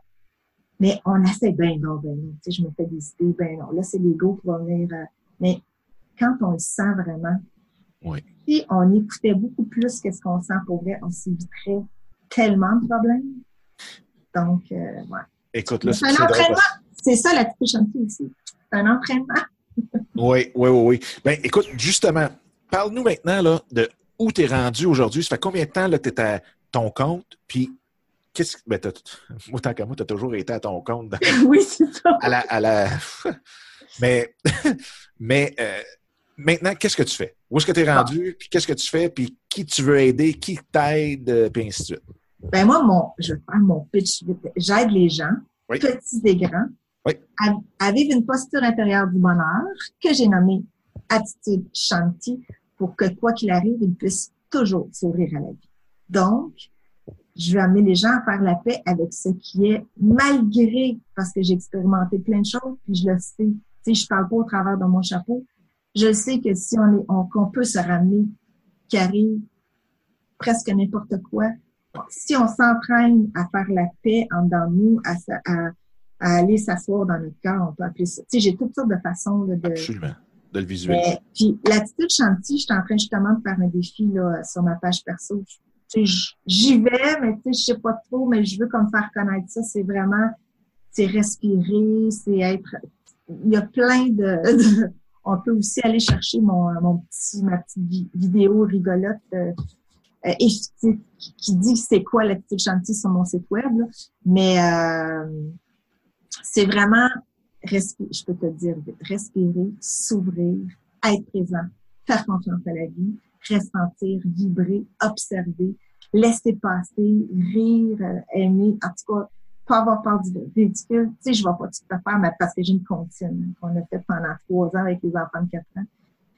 mais on essaie, ben non, ben non, tu sais, je me fais des idées, ben non, là, c'est l'ego qui va venir... Euh, mais quand on le sent vraiment, si on écoutait beaucoup plus que ce qu'on sent pour vrai, on s'éviterait tellement de problèmes. Donc, euh, ouais. Écoute, là, c'est un entraînement. C'est ça la petite chantier aussi. C'est un entraînement. oui, oui, oui, oui. Ben, écoute, justement, parle-nous maintenant là, de où tu es rendu aujourd'hui. Ça fait combien de temps que tu es à ton compte? Puis, qu'est-ce que. Ben, moi, tant qu'à moi, tu as toujours été à ton compte. oui, c'est ça. À la, à la... mais, mais euh, maintenant, qu'est-ce que tu fais? Où est-ce que tu es rendu? Puis qu'est-ce que tu fais? Puis qui tu veux aider? Qui t'aide? Euh, puis ainsi de suite. Ben moi, mon, je vais faire mon pitch. J'aide les gens, petits et grands, à, vivre une posture intérieure du bonheur que j'ai nommée attitude Shanti pour que quoi qu'il arrive, ils puissent toujours sourire à la vie. Donc, je vais amener les gens à faire la paix avec ce qui est malgré, parce que j'ai expérimenté plein de choses, puis je le sais. Tu sais, je parle pas au travers de mon chapeau, je sais que si on est, on, qu'on peut se ramener, qu'il arrive presque n'importe quoi, si on s'entraîne à faire la paix en dans nous, à, à, aller s'asseoir dans notre cœur, on peut appeler ça. Tu sais, j'ai toutes sortes de façons de. Absolument. De le visualiser. puis l'attitude chantier, je suis en train justement de faire un défi là, sur ma page perso. Tu sais, j'y vais, mais tu sais, je sais pas trop, mais je veux comme faire connaître ça. C'est vraiment, c'est respirer, c'est être. Il y a plein de on peut aussi aller chercher mon, mon petit, ma petite vidéo rigolote euh, et qui, dit c'est quoi l'attitude chantier sur mon site web. Mais euh, c'est vraiment, je peux te dire, respirer, s'ouvrir, être présent, faire confiance à la vie, ressentir, vibrer, observer, laisser passer, rire, euh, aimer. En tout cas, pas avoir peur du ridicule. Tu sais, je vais pas tout faire, mais parce que j'ai une comptine qu'on a fait pendant trois ans avec les enfants de quatre ans.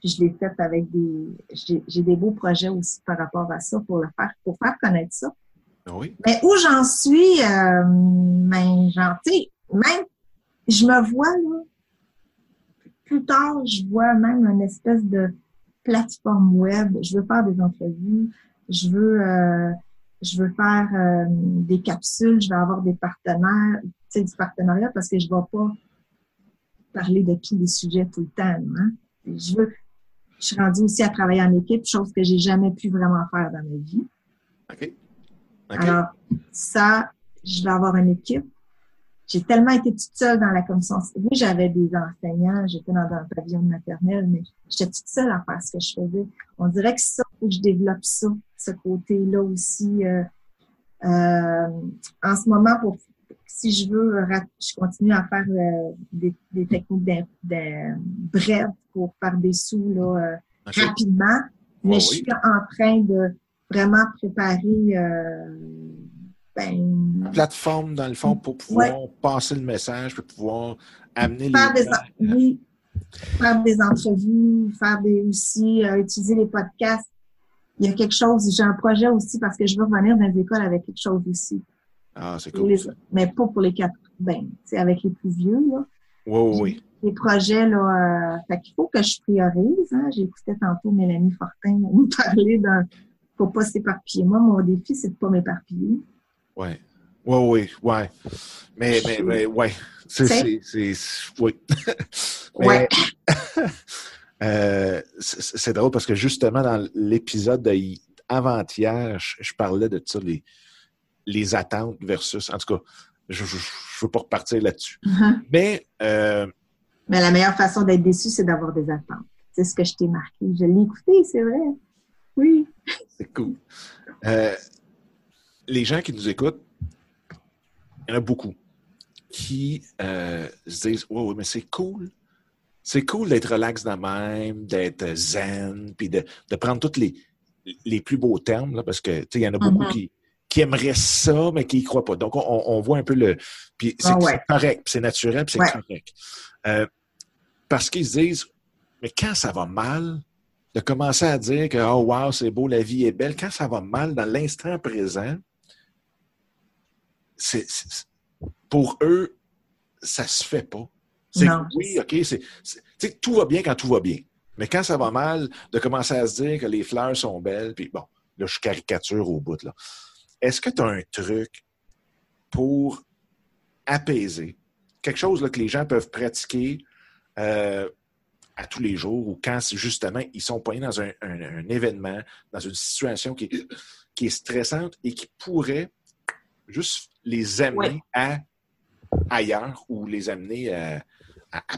Puis je l'ai fait avec des, j'ai des beaux projets aussi par rapport à ça pour le faire, pour faire connaître ça. Ah oui. Mais où j'en suis, euh, ben, genre, même, je me vois, là, plus tard, je vois même une espèce de plateforme web. Je veux faire des entrevues. Je veux, euh, je veux faire euh, des capsules, je vais avoir des partenaires, tu sais, du partenariat parce que je ne vais pas parler de tous les sujets tout le temps. Hein? Je veux, je suis rendue aussi à travailler en équipe, chose que j'ai jamais pu vraiment faire dans ma vie. OK. Alors, ça, je vais avoir une équipe. J'ai tellement été toute seule dans la commission. Oui, j'avais des enseignants, j'étais dans un pavillon maternel, mais j'étais toute seule à faire ce que je faisais. On dirait que ça, faut que je développe ça ce côté-là aussi. Euh, euh, en ce moment, pour si je veux, je continue à faire euh, des, techniques de, brèves pour faire des sous là, rapidement, mais je suis en train de vraiment préparer ben, Une plateforme, dans le fond, pour pouvoir passer le message, pour pouvoir amener faire les des, Oui, faire des entrevues, faire des aussi, utiliser les podcasts. Il y a quelque chose, j'ai un projet aussi parce que je veux revenir dans les écoles avec quelque chose aussi. Ah, c'est cool. mais pas pour les quatre, ben, c'est avec les plus vieux, là. Oui, oui, Les projets, là, euh, fait qu'il faut que je priorise, hein. J'écoutais tantôt Mélanie Fortin nous parler d'un, faut pas s'éparpiller. Moi, mon défi, c'est de pas m'éparpiller. Oui. Oui, oui, oui. Mais, mais, mais, ouais. C'est, c'est, oui. ouais. Euh, c'est drôle parce que justement, dans l'épisode avant-hier, je, parlais de ça, les, les attentes versus. En tout cas, je ne veux pas repartir là-dessus. Uh-huh. Mais. Euh, Mais la meilleure façon d'être déçu, c'est d'avoir des attentes. C'est ce que je t'ai marqué. Je l'ai écouté, c'est vrai. Oui. C'est cool. Euh, les gens qui nous écoutent, il y en a beaucoup qui euh, se disent Ouais, oui, mais c'est cool. C'est cool d'être relax de même, d'être zen, puis de, prendre tous les, les plus beaux termes, là, parce que il y en a beaucoup mm-hmm. qui, qui aimeraient ça, mais qui n'y croient pas. Donc, on, voit un peu le. Puis c'est ah correct, c'est naturel, puis c'est correct. Euh, parce qu'ils se disent Mais quand ça va mal, de commencer à dire que Oh wow, c'est beau, la vie est belle, quand ça va mal dans l'instant présent, c'est pour eux, ça se fait pas. C'est oui, OK, c'est tout va bien quand tout va bien. Mais quand ça va mal, de commencer à se dire que les fleurs sont belles, puis bon, là, je caricature au bout, là. Est-ce que tu as un truc pour apaiser? Quelque chose là, que les gens peuvent pratiquer euh, à tous les jours ou quand justement ils sont poignés dans un, événement, dans une situation qui est, qui est stressante et qui pourrait juste les amener à ailleurs ou les amener à,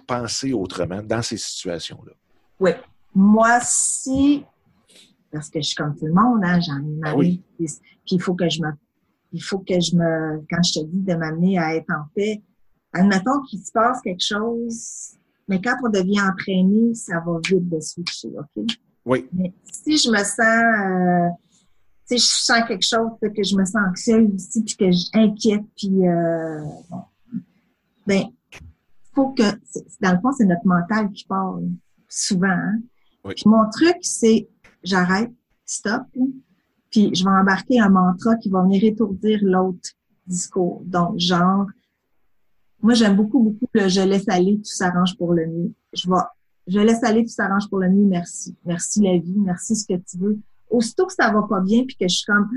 penser autrement dans ces situations-là? Oui. Moi, si, parce que je suis comme tout le monde, hein, j'en ai marre, puis il faut que je me, il faut que je me, quand je te dis de m'amener à être en paix, admettons qu'il se passe quelque chose, mais quand on devient entraîné, ça va vite de switcher, OK? Oui. Mais si je me sens, euh, si je sens quelque chose, que je me sens anxieuse aussi, puis que j'inquiète, puis euh, bon, ben, faut que, dans le fond, c'est notre mental qui parle souvent. Hein? mon truc, c'est j'arrête, stop, puis je vais embarquer un mantra qui va venir étourdir l'autre discours. Donc, genre, moi, j'aime beaucoup, beaucoup le je laisse aller, tout s'arrange pour le mieux. Je vais, je laisse aller, tout s'arrange pour le mieux, merci. Merci la vie, merci ce que tu veux. Aussitôt que ça va pas bien, puis que je suis comme,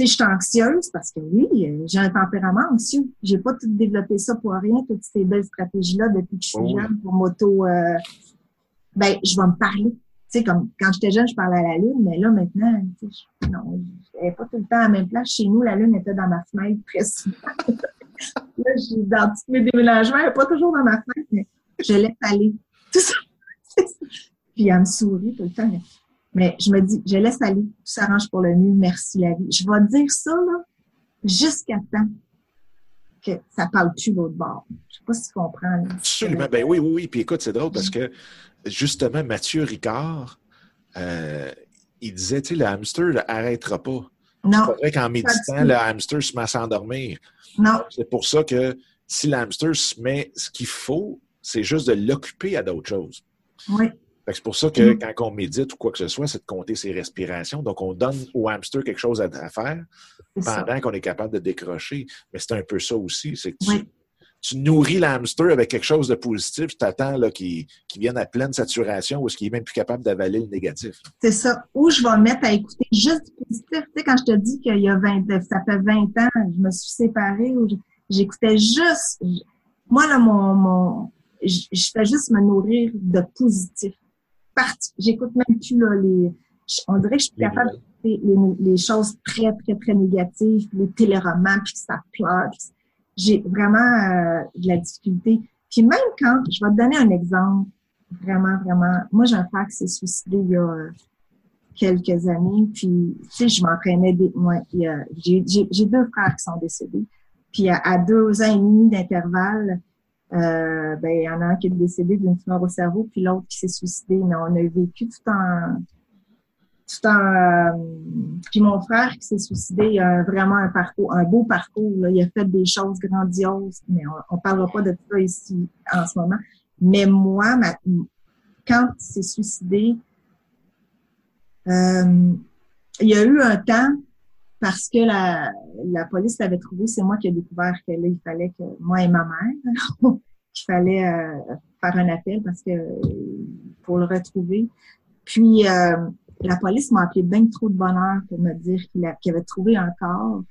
je suis anxieuse parce que oui, euh, j'ai un tempérament anxieux. J'ai pas tout développé ça pour rien, toutes ces belles stratégies-là depuis que je suis oh jeune pour m'auto. Euh, ben, je vais me parler. Tu sais, comme quand j'étais jeune, je parlais à la lune, mais là maintenant, je, non, je pas tout le temps à la même place. Chez nous, la lune était dans ma fenêtre très souvent. là, j'ai dans tous mes déménagements, elle n'est pas toujours dans ma fenêtre, mais je laisse aller. Tout ça. Puis elle me sourit tout le temps. Mais je me dis, je laisse aller, tout s'arrange pour le mieux, merci la vie. Je vais dire ça, là, jusqu'à temps que ça parle plus l'autre bord. Je sais pas si tu comprends. Absolument. Ben oui, oui, oui. Puis écoute, c'est drôle parce que justement, Mathieu Ricard, euh, il disait, tu sais, le hamster n'arrêtera pas. Non. C'est vrai qu'en méditant, le hamster se met à s'endormir. Non. C'est pour ça que si le hamster se met ce qu'il faut, c'est juste de l'occuper à d'autres choses. Oui. C'est pour ça que mm. quand on médite ou quoi que ce soit, c'est de compter ses respirations. Donc, on donne au hamster quelque chose à, faire pendant qu'on est capable de décrocher. Mais c'est un peu ça aussi. C'est que tu, nourris l'hamster avec quelque chose de positif, tu attends qu'il vienne à pleine saturation ou est-ce qu'il est même plus capable d'avaler le négatif. C'est ça. Ou je vais me mettre à écouter juste du positif. Tu sais, quand je te dis qu'il y a 20, ça fait 20 ans, je me suis séparée ou j'écoutais juste. Moi, là, mon, mon je fais juste me nourrir de positif j'écoute même plus là, les. On dirait que je suis capable d'écouter les, choses très, très, très négatives, les téléromans, puis que ça pleure. J'ai vraiment euh, de la difficulté. Puis même quand, je vais te donner un exemple, vraiment, vraiment. Moi, j'ai un frère qui s'est suicidé il y a euh, quelques années, puis tu sais, je m'entraînais des. Moi, j'ai deux frères qui sont décédés. Puis à deux ans et demi d'intervalle, euh, ben, il y en a un qui est décédé d'une tumeur au cerveau, puis l'autre qui s'est suicidé. Mais on a vécu tout un... Tout un euh, puis mon frère qui s'est suicidé, il a vraiment un parcours, un beau parcours. Là. Il a fait des choses grandioses, mais on ne parlera pas de ça ici en ce moment. Mais moi, ma, quand il s'est suicidé, euh, il y a eu un temps parce que la, la police l'avait trouvé, c'est moi qui ai découvert que là, il fallait que moi et ma mère, qu'il fallait euh, faire un appel parce que pour le retrouver. Puis euh, la police m'a appelé bien trop de bonheur pour me dire qu'il avait trouvé un corps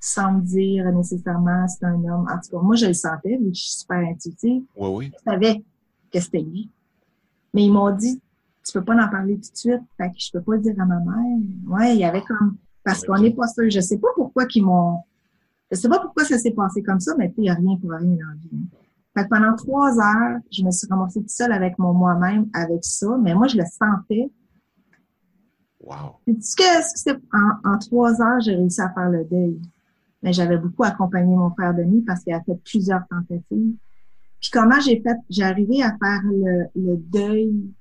sans me dire nécessairement c'est un homme. En tout cas, moi, je le sentais, vu que je suis super intuitive. Oui, oui. Je savais que c'était lui. Mais ils m'ont dit, tu peux pas en parler tout de suite, fait que je peux pas le dire à ma mère. Ouais, il y avait comme parce qu'on n'est pas sûr. Je sais pas pourquoi qu'ils m'ont. Je sais pas pourquoi ça s'est passé comme ça, mais il n'y a rien pour rien dans la vie. Fait que pendant trois heures, je me suis ramassée toute seule avec mon moi-même avec ça, mais moi, je le sentais. Wow. Que, en, trois heures, j'ai réussi à faire le deuil. Mais j'avais beaucoup accompagné mon frère Denis parce qu'il a fait plusieurs tentatives. Puis comment j'ai fait, j'ai arrivé à faire le, le deuil,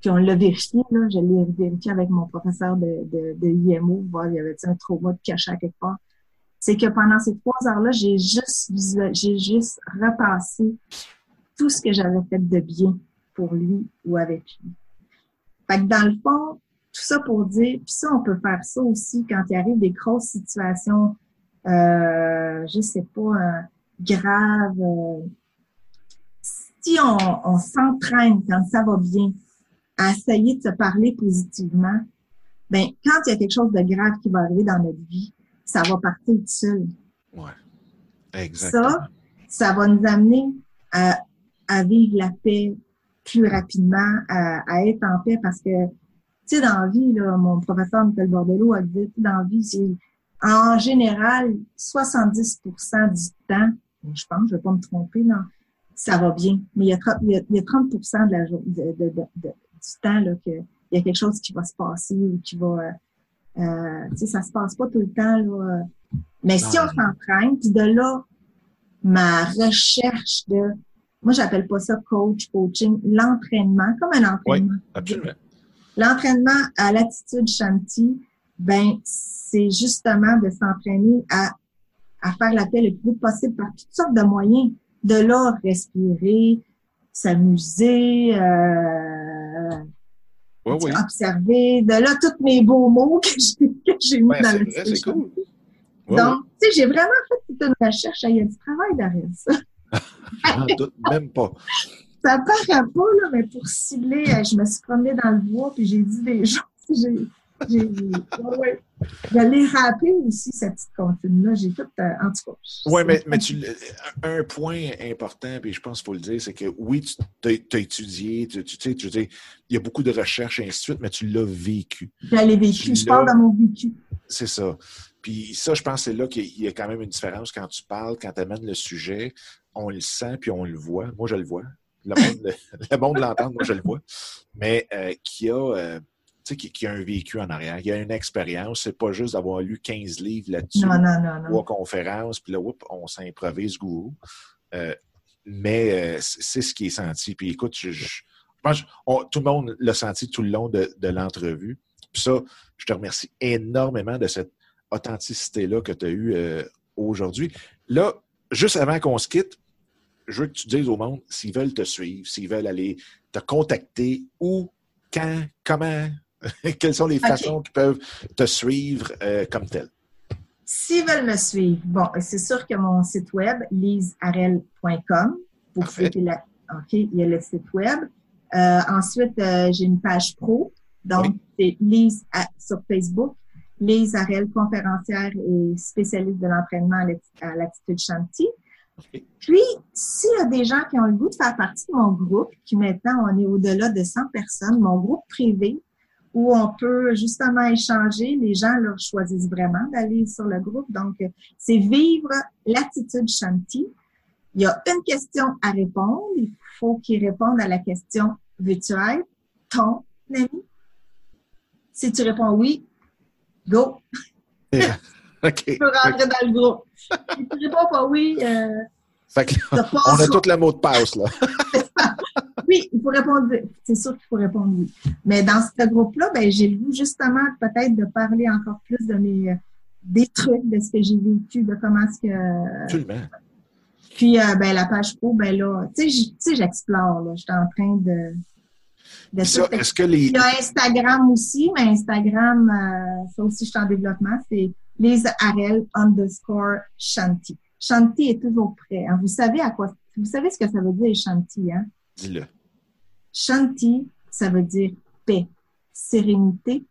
puis on l'a vérifié, là, je l'ai vérifié avec mon professeur de, de, IMO, il y avait un trauma de cachet à quelque part. C'est que pendant ces trois heures-là, j'ai juste j'ai juste repassé tout ce que j'avais fait de bien pour lui ou avec lui. Fait que dans le fond, tout ça pour dire, puis ça, on peut faire ça aussi quand il arrive des grosses situations, euh, je sais pas, euh, graves. Euh, si on, on s'entraîne quand ça va bien à essayer de se parler positivement, ben quand il y a quelque chose de grave qui va arriver dans notre vie, ça va partir tout seul. Ouais. Exactement. Ça, ça va nous amener à, à vivre la paix plus rapidement, à, à, être en paix parce que, tu sais, dans la vie, là, mon professeur Michel Bordelot a dit, dans la vie, c'est en général 70% du temps, je pense, je vais pas me tromper, non, ça va bien. Mais il y a, il y a, il y a 30 de la, de, de, de, du temps là, que il y a quelque chose qui va se passer ou qui va... Euh, tu sais, ça se passe pas tout le temps. Là. Mais si on s'entraîne, puis de là, ma recherche de... Moi, j'appelle pas ça coach, coaching, l'entraînement, comme un entraînement. Oui, absolument. L'entraînement à l'attitude Shanti, ben, c'est justement de s'entraîner à, à faire la paix le plus vite possible par toutes sortes de moyens. De là, respirer, s'amuser, euh, oui. observer. De là, tous mes beaux mots que j'ai mis Ouais, dans le c'est cool. Ouais, Donc, tu sais, j'ai vraiment fait toute une recherche. Il y a du travail derrière ça. doute même pas. Ça paraît pas, là, mais pour cibler, euh, je me suis promenée dans le bois puis j'ai dit des choses. J'ai, j'ai, ouais, l'ai rappelé aussi, cette petite comptine-là. J'ai tout, euh, en tout cas. Oui, mais, mais tu, un point important, puis je pense qu'il faut le dire, c'est que oui, tu as, étudié, tu, tu sais, tu il y a beaucoup de recherches et ainsi de suite, mais tu l'as vécu. Je l'ai vécu. Je parle de mon vécu. C'est ça. Puis ça, je pense que c'est là qu'il y a quand même une différence quand tu parles, quand tu amènes le sujet, on le sent puis on le voit. Moi, je le vois. Le monde, le, le l'entend, moi, je le vois. Mais euh, qui a, euh, tu sais, qui, qui a un vécu en arrière, qui a une expérience. C'est pas juste d'avoir lu 15 livres là-dessus, non. trois conférences, puis là, oups, on s'improvise gourou. Euh, mais c'est ce qui est senti. Puis écoute, je, je, je on- tout le monde l'a senti tout le long de, de l'entrevue. Puis ça, je te remercie énormément de cette authenticité-là que tu as eue aujourd'hui. Là, juste avant qu'on se quitte, je veux que tu dises au monde s'ils veulent te suivre, s'ils veulent aller te contacter, où, quand, comment, quelles sont les façons qu'ils peuvent te suivre euh, comme tel. S'ils veulent me suivre, bon, c'est sûr que mon site web, lisearel.com, Parfait. pouvez la, OK, il y a le site web. Euh, ensuite, euh, j'ai une page pro. Donc, c'est Lise à- sur Facebook. Lise Arel, conférencière et spécialiste de l'entraînement à l'atti- à l'attitude Shanti. Puis, s'il y a des gens qui ont le goût de faire partie de mon groupe, qui maintenant, on est au-delà de 100 personnes, mon groupe privé, où on peut justement échanger, les gens leur choisissent vraiment d'aller sur le groupe. Donc, c'est vivre l'attitude Shanti. Il y a une question à répondre. Il faut qu'ils répondent à la question Veux-tu être ton ami? Si tu réponds oui, go, OK. tu peux rentrer dans le groupe. Si tu réponds pas oui, euh, Fait que ça là, passe on a tout le mot de passe, là. Oui, il faut répondre. C'est sûr qu'il faut répondre oui. Mais dans ce groupe-là, ben, j'ai le goût justement peut-être de parler encore plus de mes euh, des trucs, de ce que j'ai vécu, de comment est-ce que. Absolument. Puis euh, ben la page pro, ben là, tu sais, j'explore. Là, j'étais en train de. de Ça, est-ce que les. Il y a Instagram aussi, mais Instagram, euh, ça aussi, je suis en développement. C'est les Arel underscore Shanti. Shanti est toujours prêt. hein. Vous savez à quoi, vous savez ce que ça veut dire Shanti, hein? Dis-le. Shanti, ça veut dire paix, sérénité,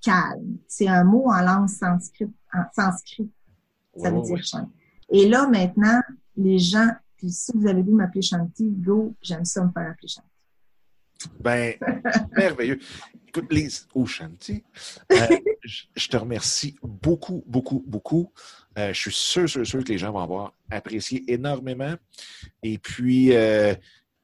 calme. C'est un mot en langue sanskrit. En sanskrit ça veut dire. Shanti. Et là, maintenant, les gens, puis si vous avez vu m'appeler Shanti, go, j'aime ça me faire appeler Shanti. Ben, merveilleux. Oshanti, euh, je te remercie beaucoup, beaucoup, beaucoup. Euh, je suis sûr, sûr, sûr que les gens vont avoir apprécié énormément. Et puis, euh,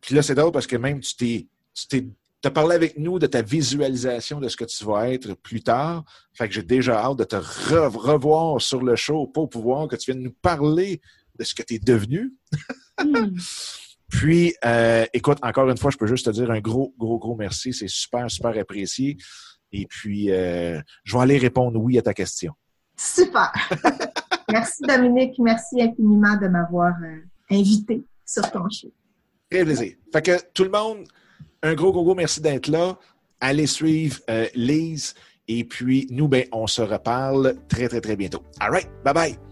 puis là, c'est drôle parce que même tu t'es, tu as parlé avec nous de ta visualisation de ce que tu vas être plus tard. Fait que j'ai déjà hâte de te revoir sur le show pour pouvoir que tu viennes nous parler de ce que tu es devenu. Hmm. Puis, euh, écoute, encore une fois, je peux juste te dire un gros, gros, gros merci. C'est super, super apprécié. Et puis, euh, je vais aller répondre oui à ta question. Super. merci Dominique. Merci infiniment de m'avoir euh, invité sur ton show. Très plaisir. Fait que tout le monde, un gros, gros, gros merci d'être là. Allez suivre Lise. Et puis, nous, ben, on se reparle très, très, très bientôt. All right. Bye bye.